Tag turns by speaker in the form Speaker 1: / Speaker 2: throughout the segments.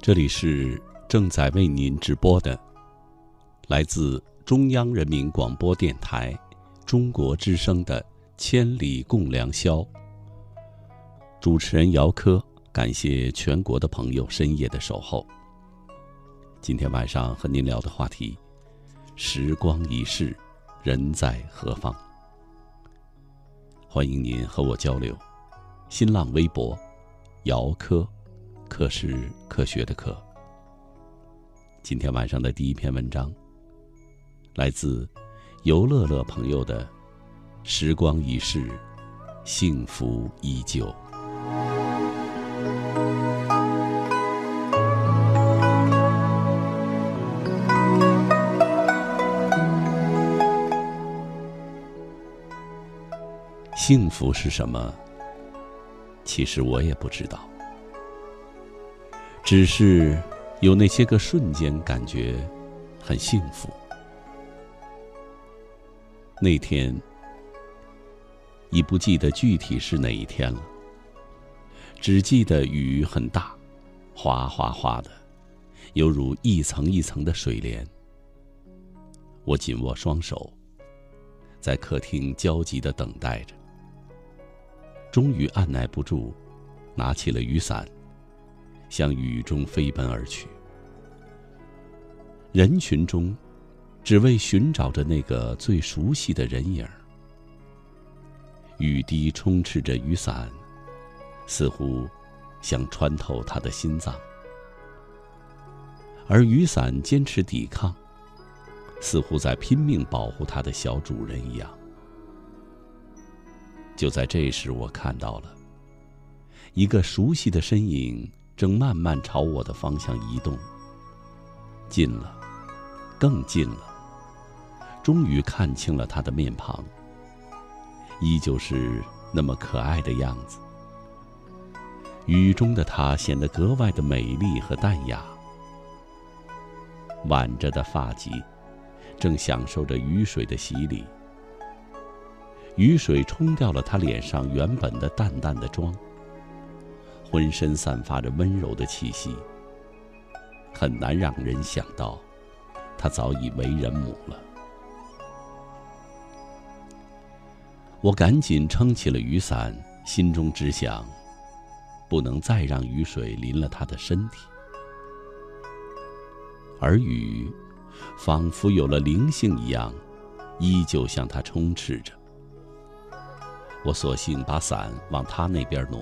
Speaker 1: 这里是正在为您直播的，来自中央人民广播电台中国之声的《千里共良宵》。主持人姚科，感谢全国的朋友深夜的守候。今天晚上和您聊的话题：时光已逝，人在何方？欢迎您和我交流。新浪微博：姚科。科是科学的科。今天晚上的第一篇文章，来自尤乐乐朋友的《时光已逝，幸福依旧》。幸福是什么？其实我也不知道。只是有那些个瞬间，感觉很幸福。那天已不记得具体是哪一天了，只记得雨很大，哗哗哗的，犹如一层一层的水帘。我紧握双手，在客厅焦急的等待着。终于按耐不住，拿起了雨伞。向雨中飞奔而去，人群中，只为寻找着那个最熟悉的人影。雨滴充斥着雨伞，似乎想穿透他的心脏，而雨伞坚持抵抗，似乎在拼命保护他的小主人一样。就在这时，我看到了一个熟悉的身影。正慢慢朝我的方向移动，近了，更近了。终于看清了他的面庞，依旧是那么可爱的样子。雨中的她显得格外的美丽和淡雅，挽着的发髻，正享受着雨水的洗礼。雨水冲掉了她脸上原本的淡淡的妆。浑身散发着温柔的气息，很难让人想到，她早已为人母了。我赶紧撑起了雨伞，心中只想，不能再让雨水淋了他的身体。而雨，仿佛有了灵性一样，依旧向他充斥着。我索性把伞往他那边挪。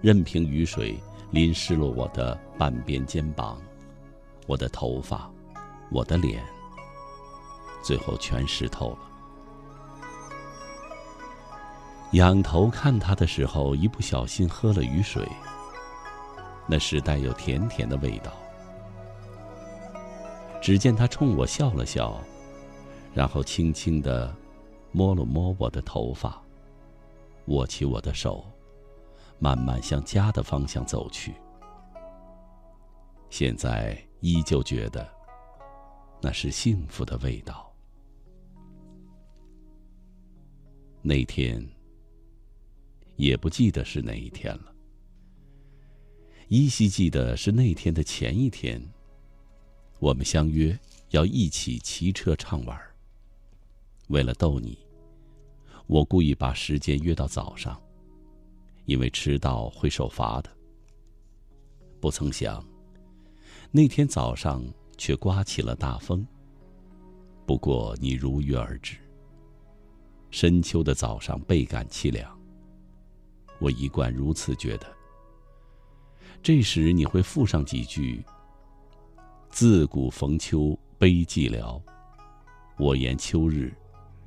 Speaker 1: 任凭雨水淋湿了我的半边肩膀，我的头发，我的脸，最后全湿透了。仰头看他的时候，一不小心喝了雨水，那是带有甜甜的味道。只见他冲我笑了笑，然后轻轻地摸了摸我的头发，握起我的手。慢慢向家的方向走去。现在依旧觉得，那是幸福的味道。那天，也不记得是哪一天了。依稀记得是那天的前一天，我们相约要一起骑车畅玩。为了逗你，我故意把时间约到早上。因为迟到会受罚的。不曾想，那天早上却刮起了大风。不过你如约而至。深秋的早上倍感凄凉。我一贯如此觉得。这时你会附上几句：“自古逢秋悲寂寥，我言秋日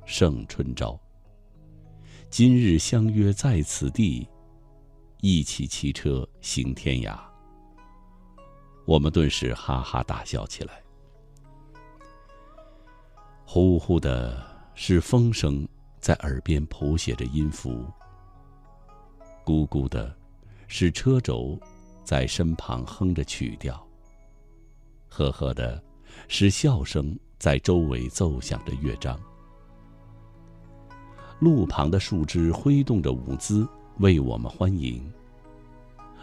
Speaker 1: 胜春朝。今日相约在此地。”一起骑车行天涯，我们顿时哈哈大笑起来。呼呼的是风声，在耳边谱写着音符。咕咕的，是车轴在身旁哼着曲调；呵呵的，是笑声在周围奏响着乐章。路旁的树枝挥动着舞姿，为我们欢迎。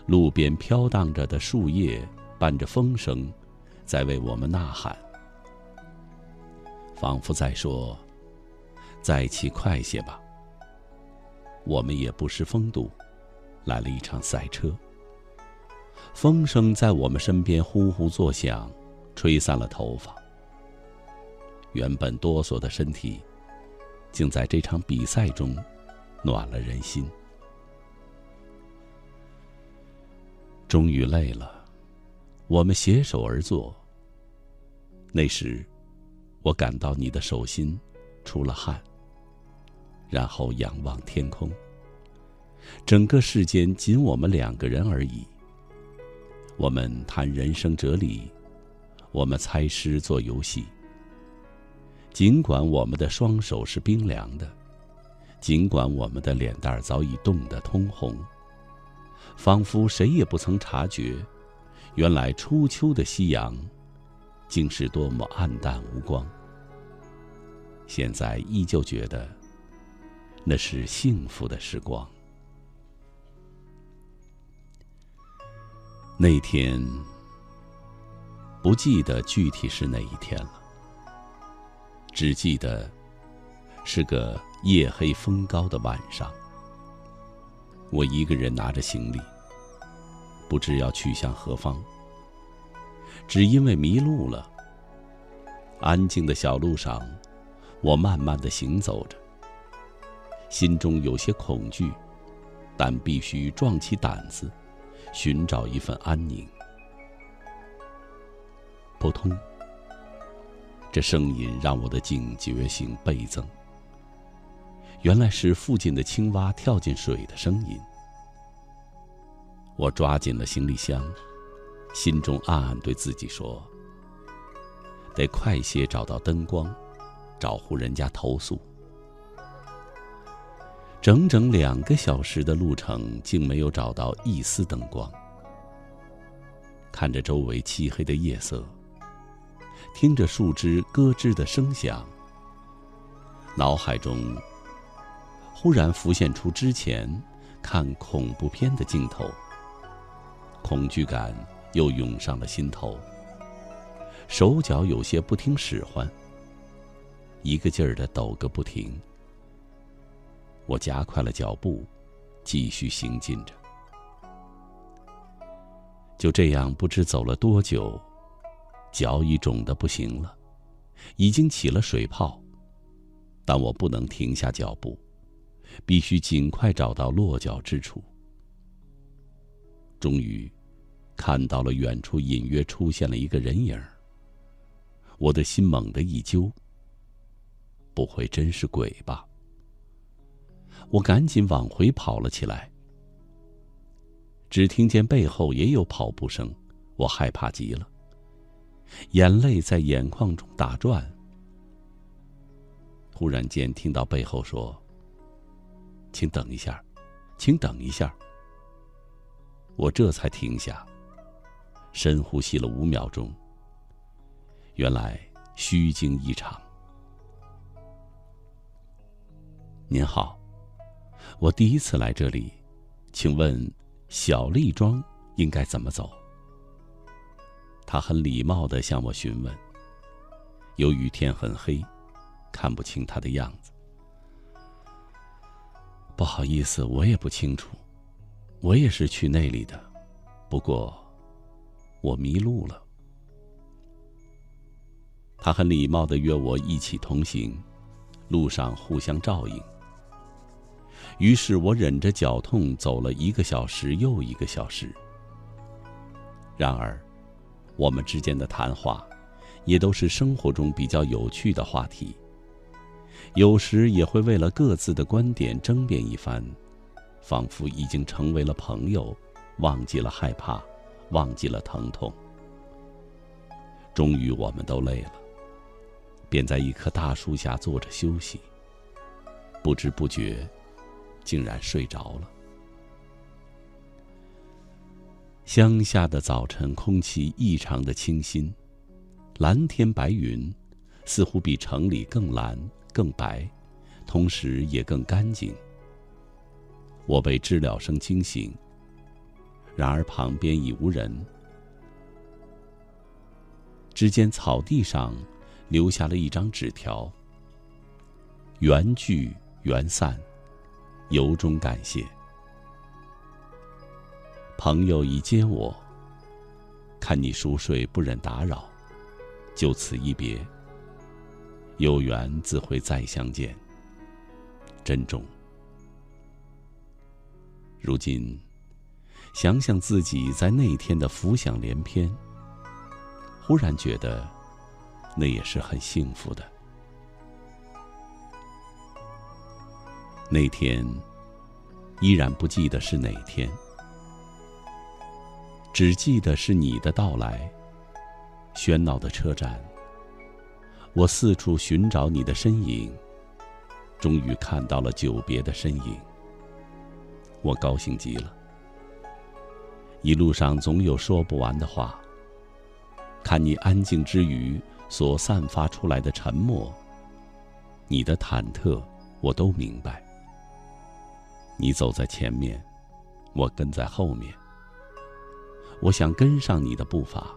Speaker 1: 路边飘荡着的树叶伴着风声，在为我们呐喊，仿佛在说：“再骑快些吧。”我们也不失风度，来了一场赛车。风声在我们身边呼呼作响，吹散了头发。原本哆嗦的身体。竟在这场比赛中，暖了人心。终于累了，我们携手而坐。那时，我感到你的手心出了汗。然后仰望天空，整个世间仅我们两个人而已。我们谈人生哲理，我们猜诗做游戏。尽管我们的双手是冰凉的，尽管我们的脸蛋早已冻得通红，仿佛谁也不曾察觉，原来初秋的夕阳，竟是多么暗淡无光。现在依旧觉得，那是幸福的时光。那天，不记得具体是哪一天了。只记得，是个夜黑风高的晚上。我一个人拿着行李，不知要去向何方。只因为迷路了。安静的小路上，我慢慢的行走着，心中有些恐惧，但必须壮起胆子，寻找一份安宁。扑通。这声音让我的警觉性倍增。原来是附近的青蛙跳进水的声音。我抓紧了行李箱，心中暗暗对自己说：“得快些找到灯光，找户人家投诉。”整整两个小时的路程，竟没有找到一丝灯光。看着周围漆黑的夜色。听着树枝咯吱的声响，脑海中忽然浮现出之前看恐怖片的镜头，恐惧感又涌上了心头，手脚有些不听使唤，一个劲儿的抖个不停。我加快了脚步，继续行进着。就这样，不知走了多久。脚已肿得不行了，已经起了水泡，但我不能停下脚步，必须尽快找到落脚之处。终于，看到了远处隐约出现了一个人影我的心猛地一揪，不会真是鬼吧？我赶紧往回跑了起来，只听见背后也有跑步声，我害怕极了。眼泪在眼眶中打转。忽然间听到背后说：“请等一下，请等一下。”我这才停下，深呼吸了五秒钟。原来虚惊一场。您好，我第一次来这里，请问小丽庄应该怎么走？他很礼貌的向我询问。由于天很黑，看不清他的样子。不好意思，我也不清楚。我也是去那里的，不过我迷路了。他很礼貌的约我一起同行，路上互相照应。于是我忍着脚痛走了一个小时又一个小时。然而。我们之间的谈话，也都是生活中比较有趣的话题。有时也会为了各自的观点争辩一番，仿佛已经成为了朋友，忘记了害怕，忘记了疼痛。终于，我们都累了，便在一棵大树下坐着休息。不知不觉，竟然睡着了。乡下的早晨，空气异常的清新，蓝天白云，似乎比城里更蓝更白，同时也更干净。我被知了声惊醒，然而旁边已无人。只见草地上留下了一张纸条：“缘聚缘散，由衷感谢。”朋友已接我，看你熟睡，不忍打扰，就此一别。有缘自会再相见，珍重。如今，想想自己在那天的浮想联翩，忽然觉得，那也是很幸福的。那天，依然不记得是哪天。只记得是你的到来。喧闹的车站，我四处寻找你的身影，终于看到了久别的身影。我高兴极了。一路上总有说不完的话。看你安静之余所散发出来的沉默，你的忐忑，我都明白。你走在前面，我跟在后面。我想跟上你的步伐，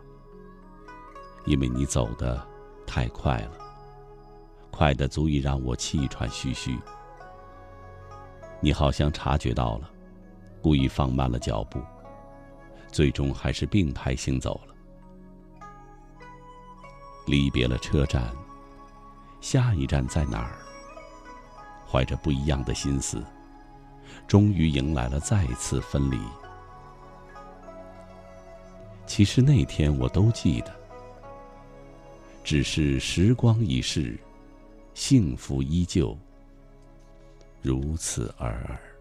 Speaker 1: 因为你走的太快了，快的足以让我气喘吁吁。你好像察觉到了，故意放慢了脚步，最终还是并排行走了。离别了车站，下一站在哪儿？怀着不一样的心思，终于迎来了再次分离。其实那天我都记得，只是时光已逝，幸福依旧，如此而已。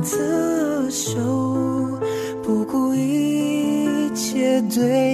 Speaker 2: 我的手，不顾一切对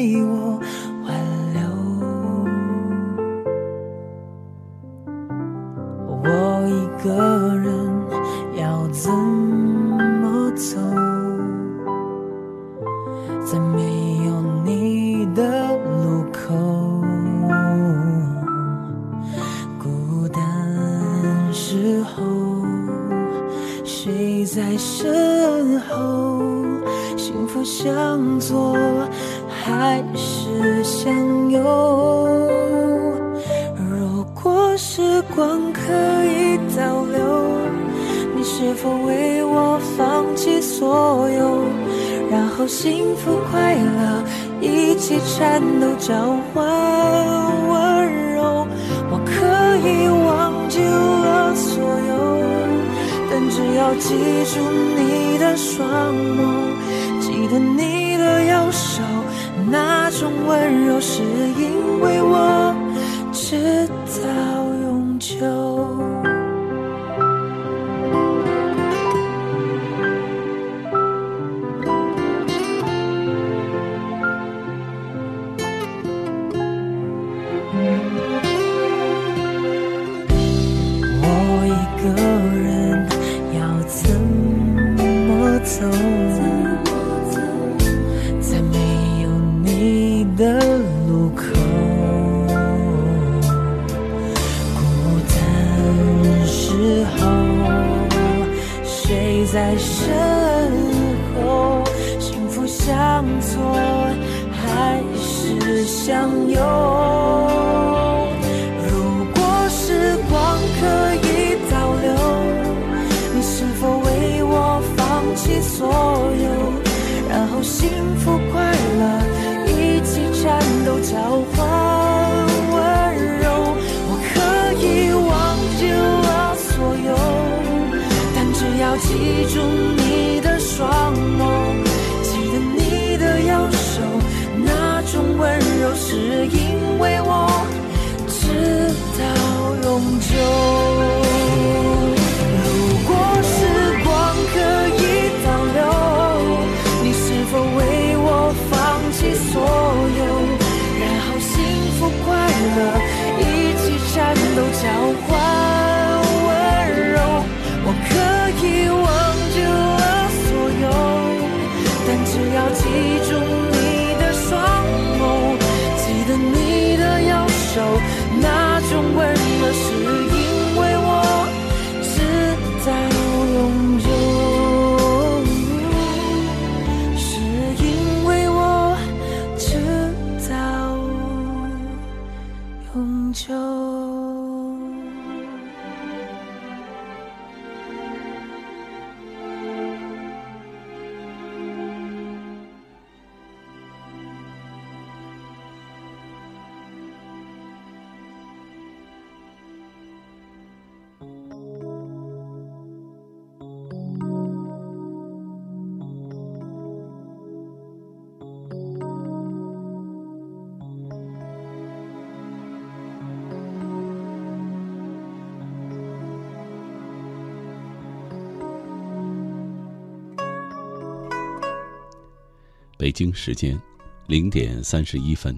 Speaker 1: 北京时间零点三十一分。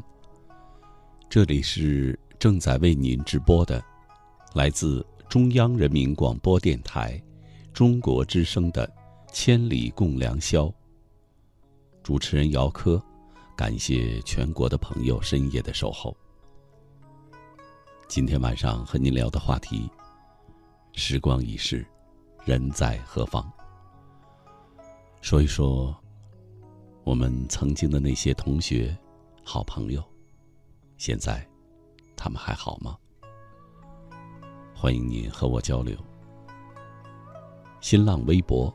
Speaker 1: 这里是正在为您直播的，来自中央人民广播电台中国之声的《千里共良宵》。主持人姚科，感谢全国的朋友深夜的守候。今天晚上和您聊的话题：时光已逝，人在何方？说一说。我们曾经的那些同学、好朋友，现在他们还好吗？欢迎您和我交流。新浪微博：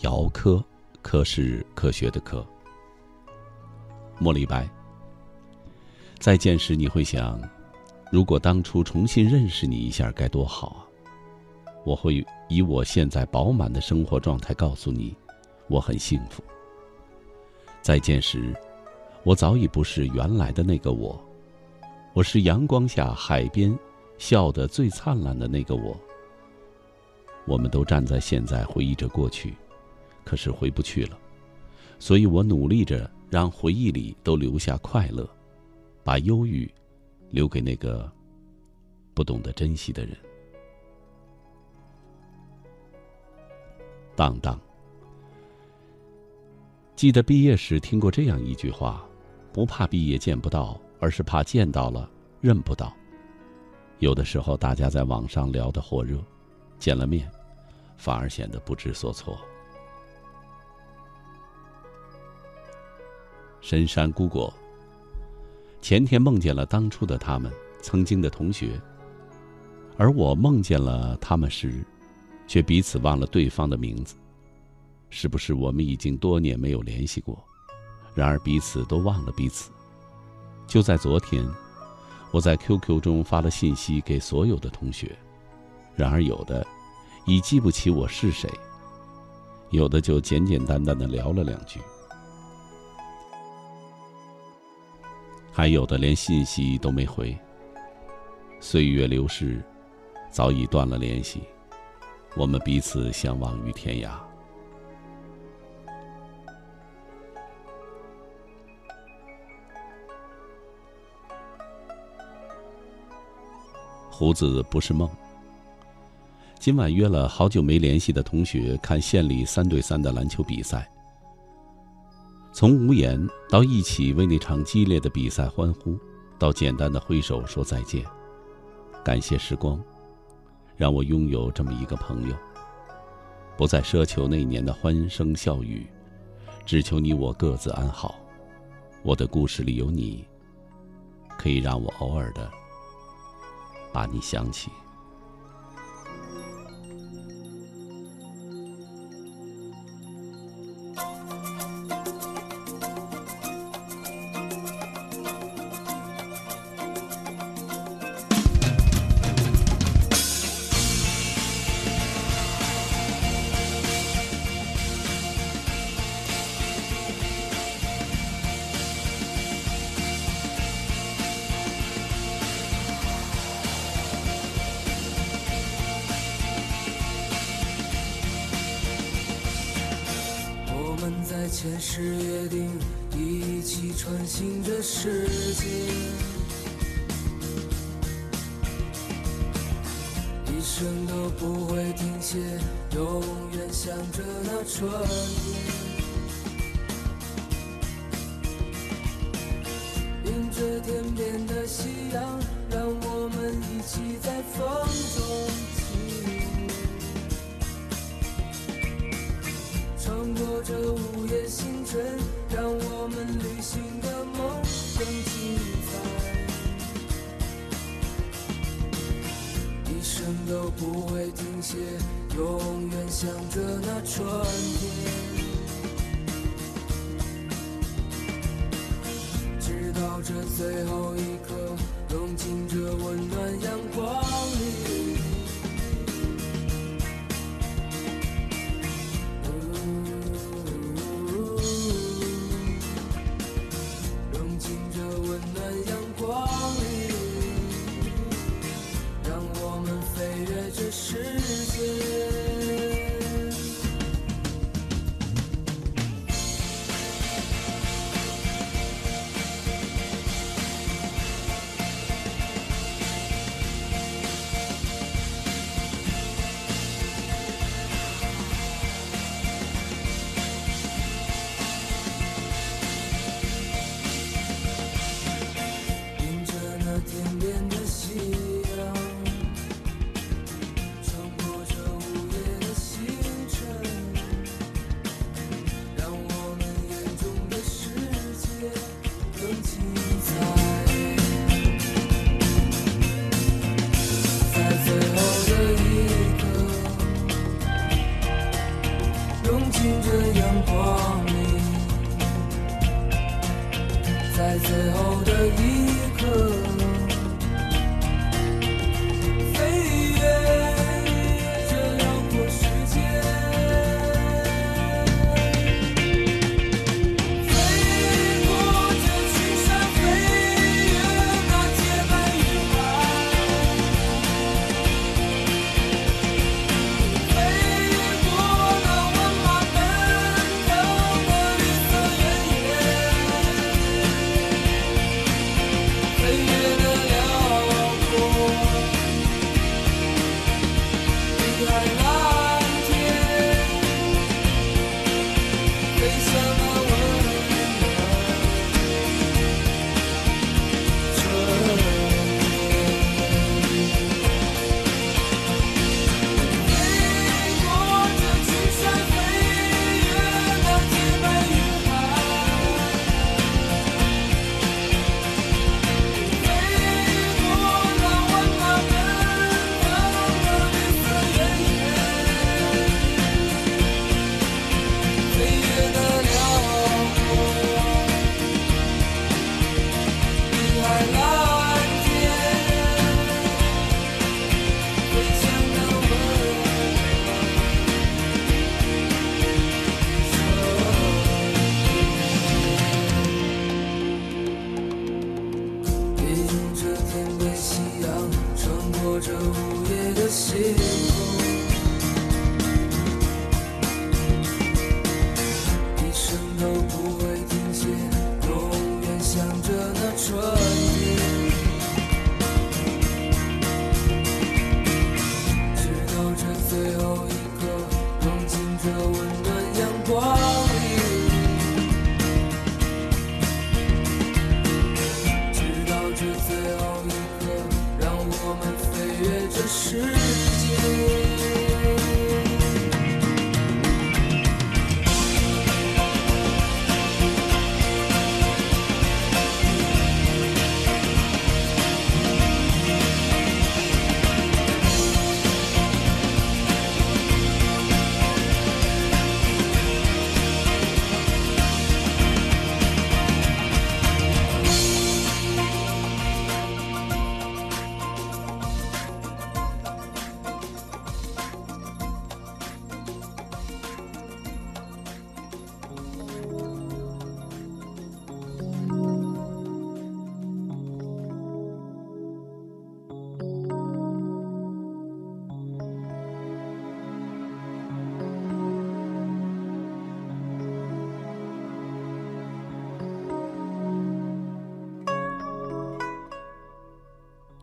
Speaker 1: 姚科，科是科学的科。莫李白。再见时你会想，如果当初重新认识你一下该多好啊！我会以我现在饱满的生活状态告诉你，我很幸福。再见时，我早已不是原来的那个我，我是阳光下海边笑得最灿烂的那个我。我们都站在现在回忆着过去，可是回不去了，所以我努力着让回忆里都留下快乐，把忧郁留给那个不懂得珍惜的人。当当。记得毕业时听过这样一句话：“不怕毕业见不到，而是怕见到了认不到。”有的时候，大家在网上聊得火热，见了面，反而显得不知所措。深山孤果。前天梦见了当初的他们，曾经的同学，而我梦见了他们时，却彼此忘了对方的名字。是不是我们已经多年没有联系过？然而彼此都忘了彼此。就在昨天，我在 QQ 中发了信息给所有的同学，然而有的已记不起我是谁，有的就简简单单的聊了两句，还有的连信息都没回。岁月流逝，早已断了联系，我们彼此相忘于天涯。胡子不是梦。今晚约了好久没联系的同学看县里三对三的篮球比赛。从无言到一起为那场激烈的比赛欢呼，到简单的挥手说再见，感谢时光，让我拥有这么一个朋友。不再奢求那年的欢声笑语，只求你我各自安好。我的故事里有你，可以让我偶尔的。把你想起。
Speaker 3: 天使约定一起穿行这世界。一生都不会停歇永远向着那春天。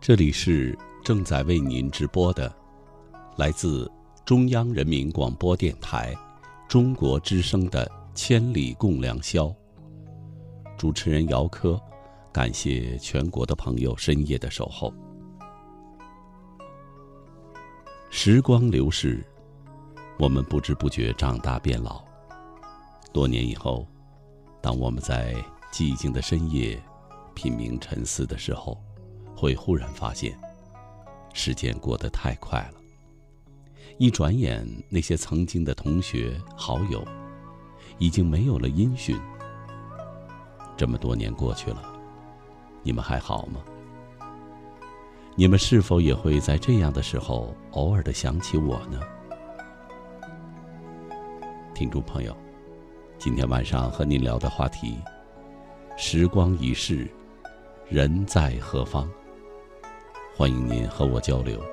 Speaker 3: 这里
Speaker 1: 是正在为您直播的，来自中央人民广播电台中国之声的《千里共良宵》。主持人姚科，感谢全国的朋友深夜的守候。时光流逝，我们不知不觉长大变老。多年以后，当我们在寂静的深夜品茗沉思的时候，会忽然发现，时间过得太快了。一转眼，那些曾经的同学好友，已经没有了音讯。这么多年过去了，你们还好吗？你们是否也会在这样的时候，偶尔的想起我呢？听众朋友，今天晚上和您聊的话题：时光已逝，人在何方？欢迎您和我交流。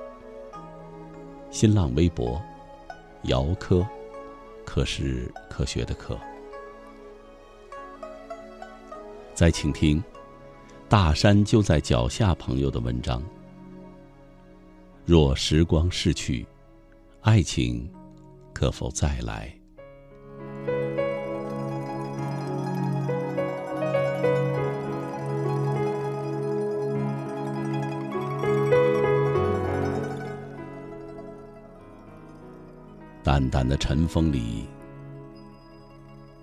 Speaker 1: 新浪微博，姚科，科是科学的科。再请听，大山就在脚下。朋友的文章。若时光逝去，爱情可否再来？淡淡的晨风里，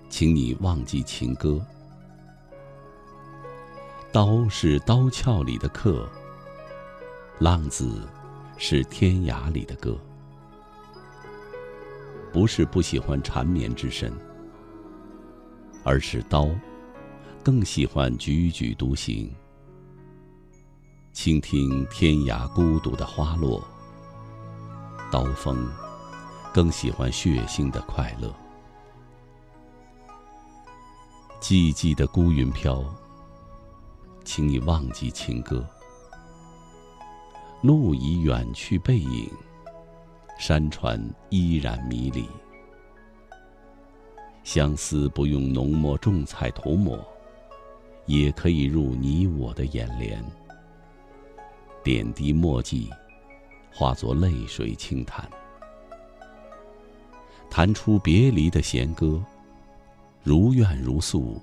Speaker 1: 请你忘记情歌。刀是刀鞘里的客，浪子是天涯里的歌。不是不喜欢缠绵之身，而是刀更喜欢踽踽独行，倾听天涯孤独的花落。刀锋。更喜欢血腥的快乐。寂寂的孤云飘，请你忘记情歌。路已远去，背影，山川依然迷离。相思不用浓墨重彩涂抹，也可以入你我的眼帘。点滴墨迹，化作泪水轻弹。弹出别离的弦歌，如怨如诉，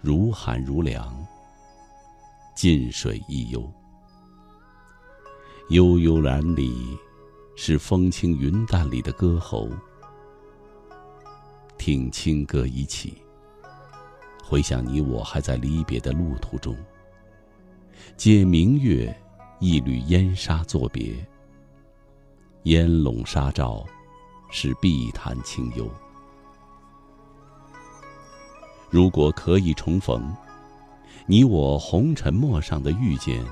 Speaker 1: 如寒如凉。近水一幽，悠悠然里，是风轻云淡里的歌喉。听清歌一起，回想你我还在离别的路途中。借明月，一缕烟沙作别。烟笼纱罩。是碧潭清幽。如果可以重逢，你我红尘陌上的遇见，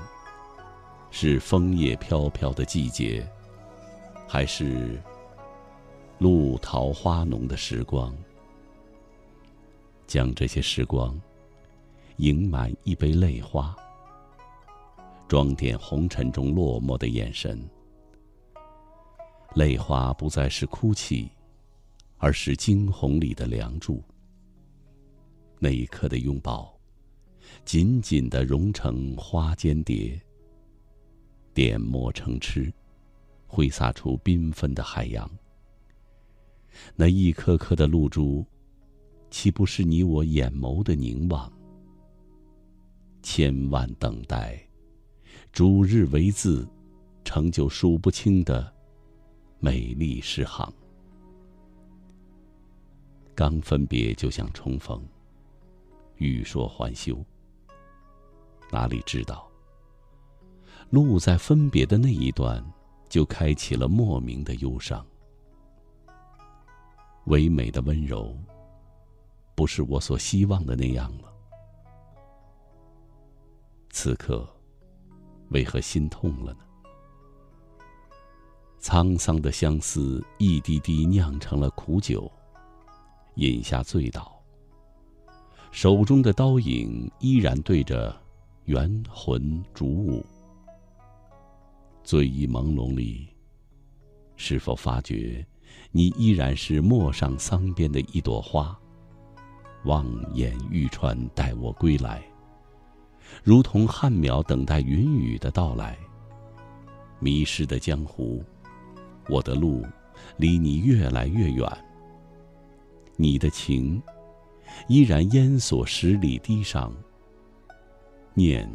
Speaker 1: 是枫叶飘飘的季节，还是露桃花浓的时光？将这些时光盈满一杯泪花，装点红尘中落寞的眼神。泪花不再是哭泣，而是惊鸿里的梁祝。那一刻的拥抱，紧紧的融成花间蝶，点墨成痴，挥洒出缤纷的海洋。那一颗颗的露珠，岂不是你我眼眸的凝望？千万等待，逐日为字，成就数不清的。美丽诗行，刚分别就想重逢，欲说还休。哪里知道，路在分别的那一段，就开启了莫名的忧伤。唯美的温柔，不是我所希望的那样了。此刻，为何心痛了呢？沧桑的相思，一滴滴酿成了苦酒，饮下醉倒。手中的刀影依然对着元魂烛舞。醉意朦胧里，是否发觉，你依然是陌上桑边的一朵花，望眼欲穿，待我归来，如同旱苗等待云雨的到来。迷失的江湖，我的路离你越来越远。你的情依然烟锁十里堤上，念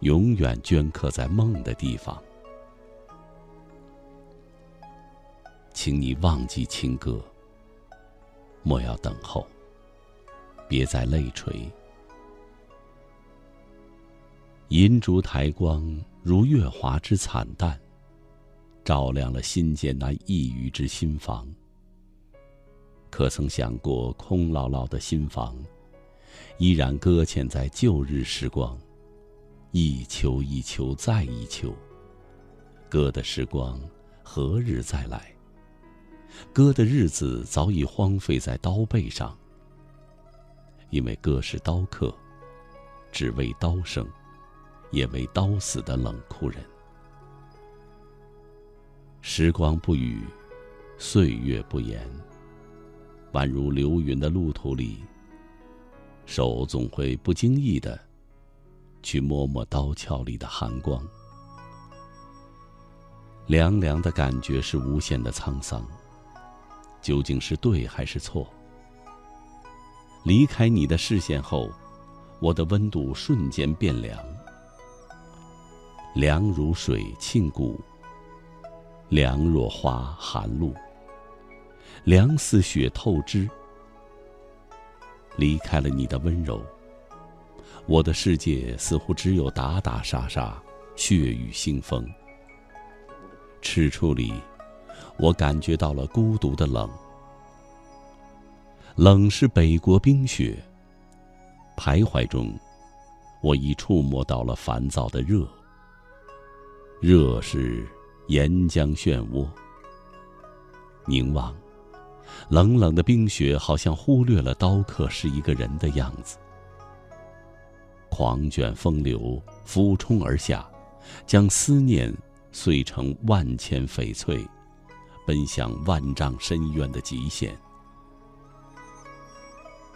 Speaker 1: 永远镌刻在梦的地方。请你忘记情歌，莫要等候，别再泪垂。银烛台光如月华之惨淡，照亮了心间那一隅之心房。可曾想过，空落落的心房，依然搁浅在旧日时光，一秋一秋再一秋。歌的时光何日再来？歌的日子早已荒废在刀背上，因为哥是刀客，只为刀生，也为刀死的冷酷人。时光不语，岁月不言，宛如流云的路途里，手总会不经意的去摸摸刀鞘里的寒光，凉凉的感觉是无限的沧桑。究竟是对还是错？离开你的视线后，我的温度瞬间变凉，凉如水沁骨，凉若花寒露，凉似雪透肢。离开了你的温柔，我的世界似乎只有打打杀杀、血雨腥风。赤处里。我感觉到了孤独的冷，冷是北国冰雪。徘徊中，我已触摸到了烦躁的热，热是岩浆漩涡。凝望，冷冷的冰雪好像忽略了刀客是一个人的样子。狂卷风流俯冲而下，将思念碎成万千翡翠。奔向万丈深渊的极限。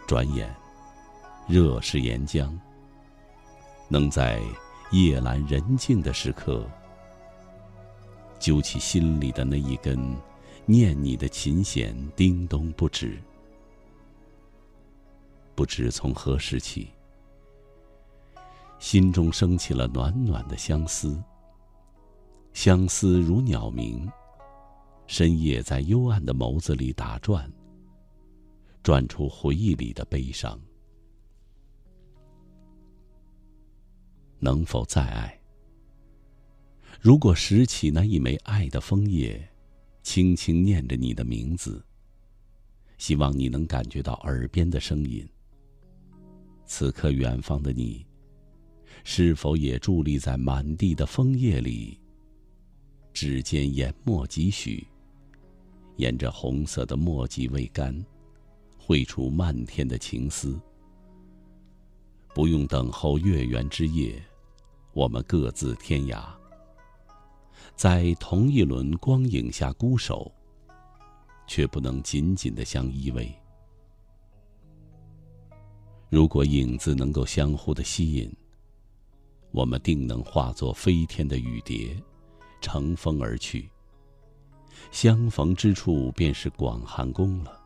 Speaker 1: 转眼，热是岩浆。能在夜阑人静的时刻，揪起心里的那一根念你的琴弦，叮咚不止。不知从何时起，心中升起了暖暖的相思。相思如鸟鸣。深夜在幽暗的眸子里打转，转出回忆里的悲伤。能否再爱？如果拾起那一枚爱的枫叶，轻轻念着你的名字，希望你能感觉到耳边的声音。此刻远方的你，是否也伫立在满地的枫叶里？指尖研墨几许？沿着红色的墨迹未干，绘出漫天的情思。不用等候月圆之夜，我们各自天涯，在同一轮光影下孤守，却不能紧紧的相依偎。如果影子能够相互的吸引，我们定能化作飞天的雨蝶，乘风而去。相逢之处便是广寒宫了。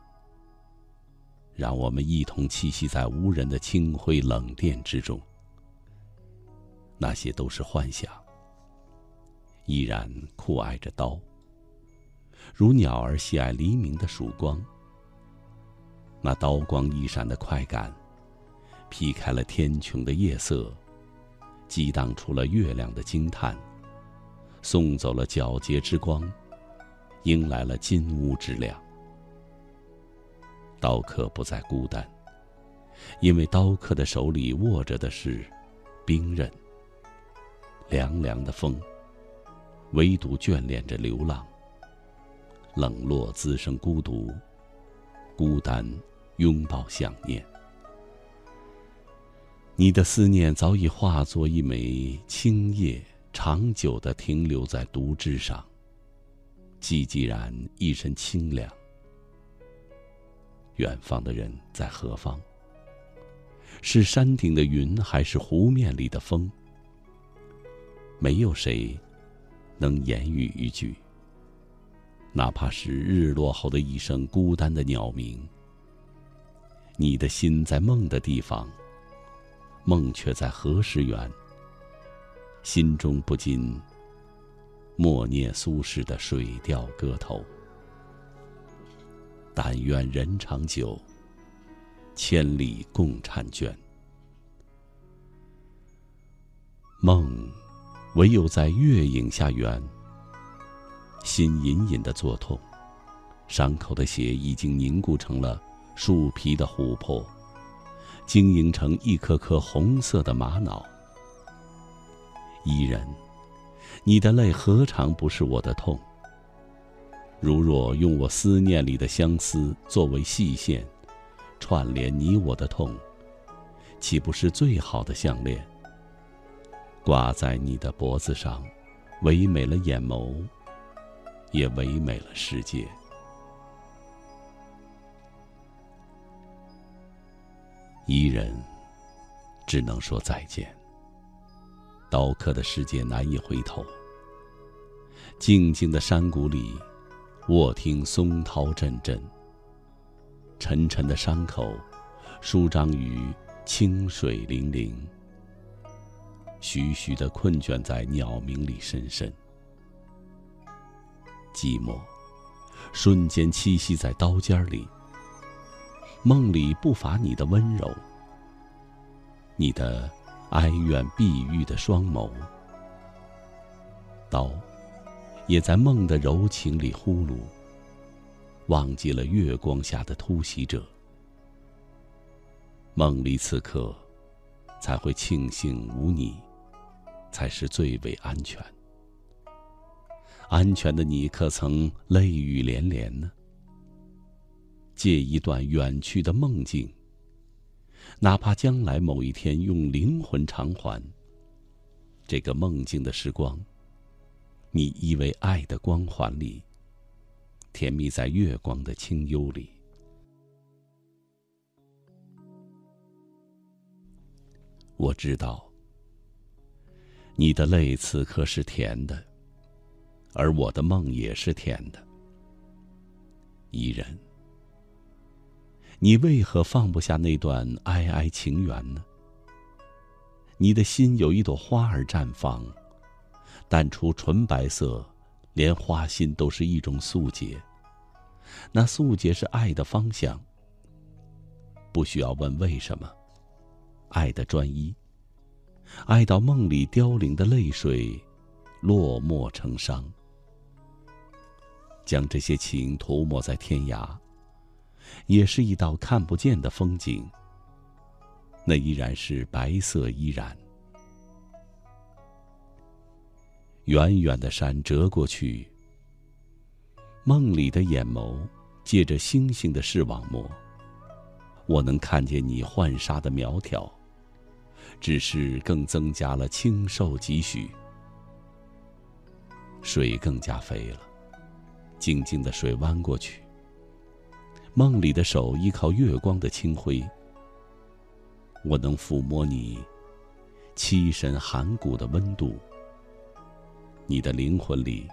Speaker 1: 让我们一同栖息在无人的清辉冷殿之中。那些都是幻想。依然酷爱着刀，如鸟儿喜爱黎明的曙光。那刀光一闪的快感，劈开了天穹的夜色，激荡出了月亮的惊叹，送走了皎洁之光。迎来了金乌之亮，刀客不再孤单，因为刀客的手里握着的是兵刃。凉凉的风，唯独眷恋着流浪。冷落滋生孤独，孤单拥抱想念。你的思念早已化作一枚青叶，长久的停留在毒枝上。寂寂然，一身清凉。远方的人在何方？是山顶的云，还是湖面里的风？没有谁能言语一句。哪怕是日落后的一声孤单的鸟鸣，你的心在梦的地方，梦却在何时圆？心中不禁默念苏轼的《水调歌头》：“但愿人长久，千里共婵娟。”梦，唯有在月影下圆。心隐隐的作痛，伤口的血已经凝固成了树皮的琥珀，晶莹成一颗颗红色的玛瑙。伊人，你的泪何尝不是我的痛？如若用我思念里的相思作为细线，串联你我的痛，岂不是最好的项链？挂在你的脖子上，唯美了眼眸。也唯美了世界。伊人，只能说再见。刀刻的世界难以回头。静静的山谷里，卧听松涛阵阵。沉沉的伤口，舒张于清水泠泠。徐徐的困倦在鸟鸣里深深。寂寞，瞬间栖息在刀尖里。梦里不乏你的温柔，你的哀怨碧玉的双眸。刀，也在梦的柔情里呼噜。忘记了月光下的突袭者。梦里此刻，才会庆幸无你，才是最为安全。安全的你，可曾泪雨连连呢？借一段远去的梦境，哪怕将来某一天用灵魂偿还这个梦境的时光，你依偎爱的光环里，甜蜜在月光的清幽里。我知道，你的泪此刻是甜的。而我的梦也是甜的，伊人，你为何放不下那段哀哀情缘呢？你的心有一朵花儿绽放，淡出纯白色，连花心都是一种素洁。那素洁是爱的方向，不需要问为什么，爱的专一，爱到梦里凋零的泪水，落寞成伤。将这些情涂抹在天涯，也是一道看不见的风景。那依然是白色依然。远远的山折过去，梦里的眼眸借着星星的视网膜，我能看见你浣纱的苗条，只是更增加了清瘦几许，水更加肥了。静静的水弯过去，梦里的手依靠月光的清辉，我能抚摸你凄神寒骨的温度。你的灵魂里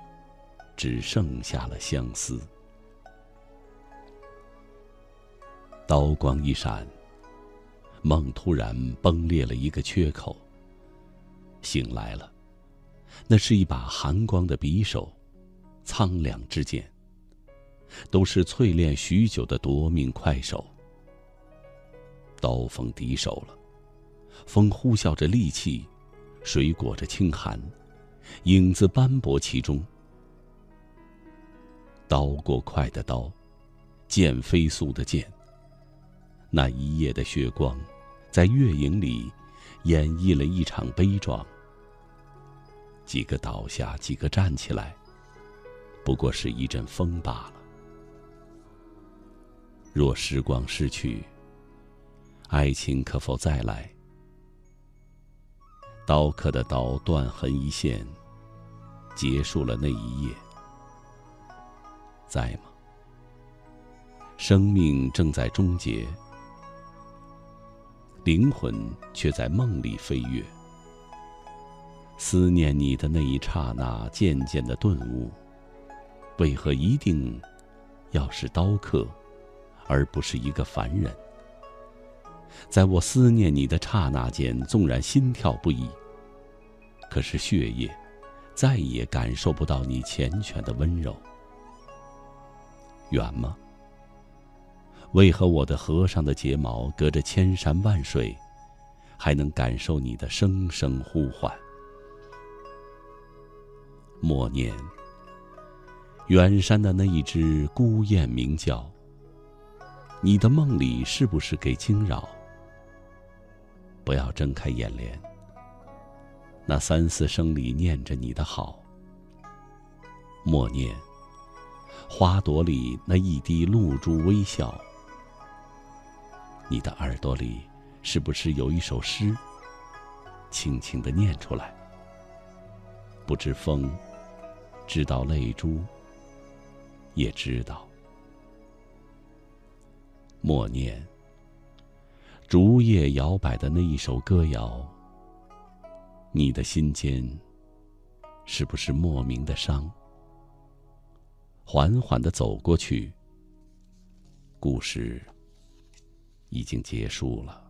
Speaker 1: 只剩下了相思。刀光一闪，梦突然崩裂了一个缺口。醒来了，那是一把寒光的匕首。苍凉之剑，都是淬炼许久的夺命快手。刀锋敌手了，风呼啸着戾气，水裹着清寒，影子斑驳其中。刀过快的刀，剑飞速的剑。那一夜的血光，在月影里演绎了一场悲壮。几个倒下，几个站起来。不过是一阵风罢了。若时光逝去，爱情可否再来？刀刻的刀，断痕一线，结束了那一夜。在吗？生命正在终结，灵魂却在梦里飞跃。
Speaker 4: 思念你的那一刹那，渐渐的顿悟：为何一定要是刀客，而不是一个凡人？在我思念你的刹那间，纵然心跳不已，可是血液再也感受不到你缱绻的温柔。远吗？为何我的河上的睫毛，隔着千山万水，还能感受你的声声呼唤？默念，远山的那一只孤雁鸣叫。你的梦里是不是给惊扰？不要睁开眼帘，那三四声里念着你的好。默念，花朵里那一滴露珠微笑。你的耳朵里是不是有一首诗？轻轻的念出来。不知风，知道泪珠，也知道。默念。竹叶摇摆的那一首歌谣。你的心间，是不是莫名的伤？缓缓的走过去。故事。已经结束了。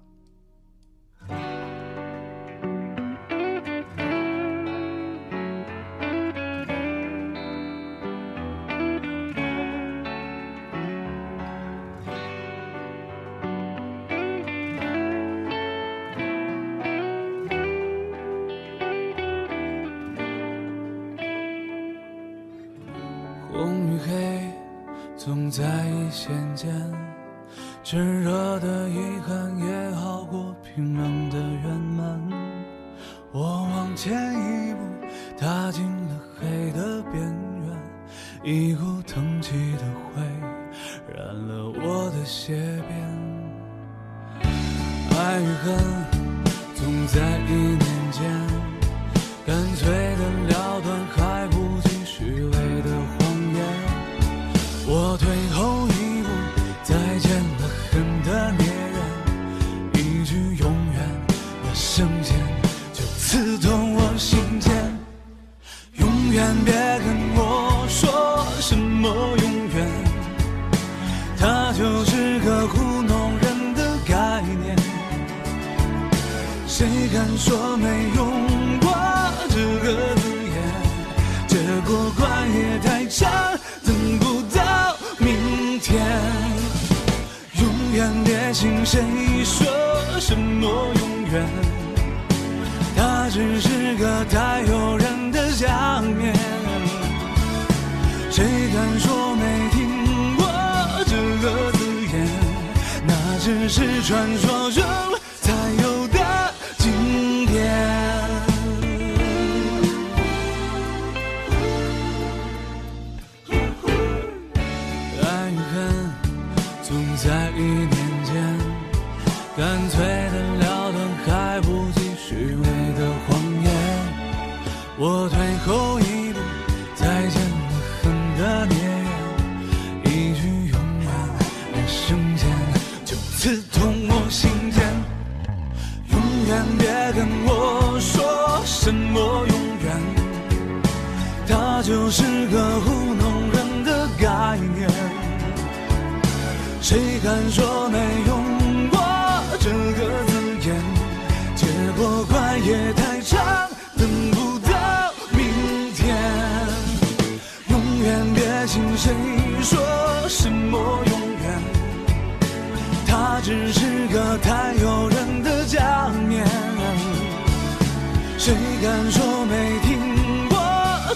Speaker 5: 敢说没听过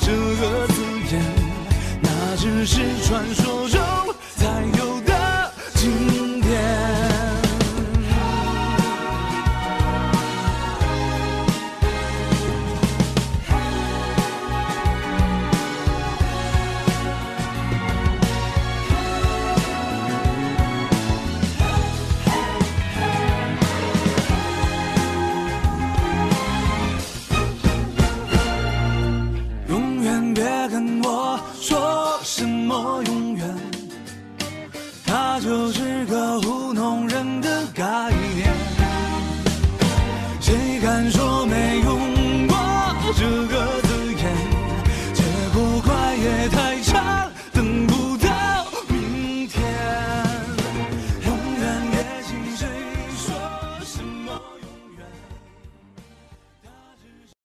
Speaker 5: 这个字眼？那只是传说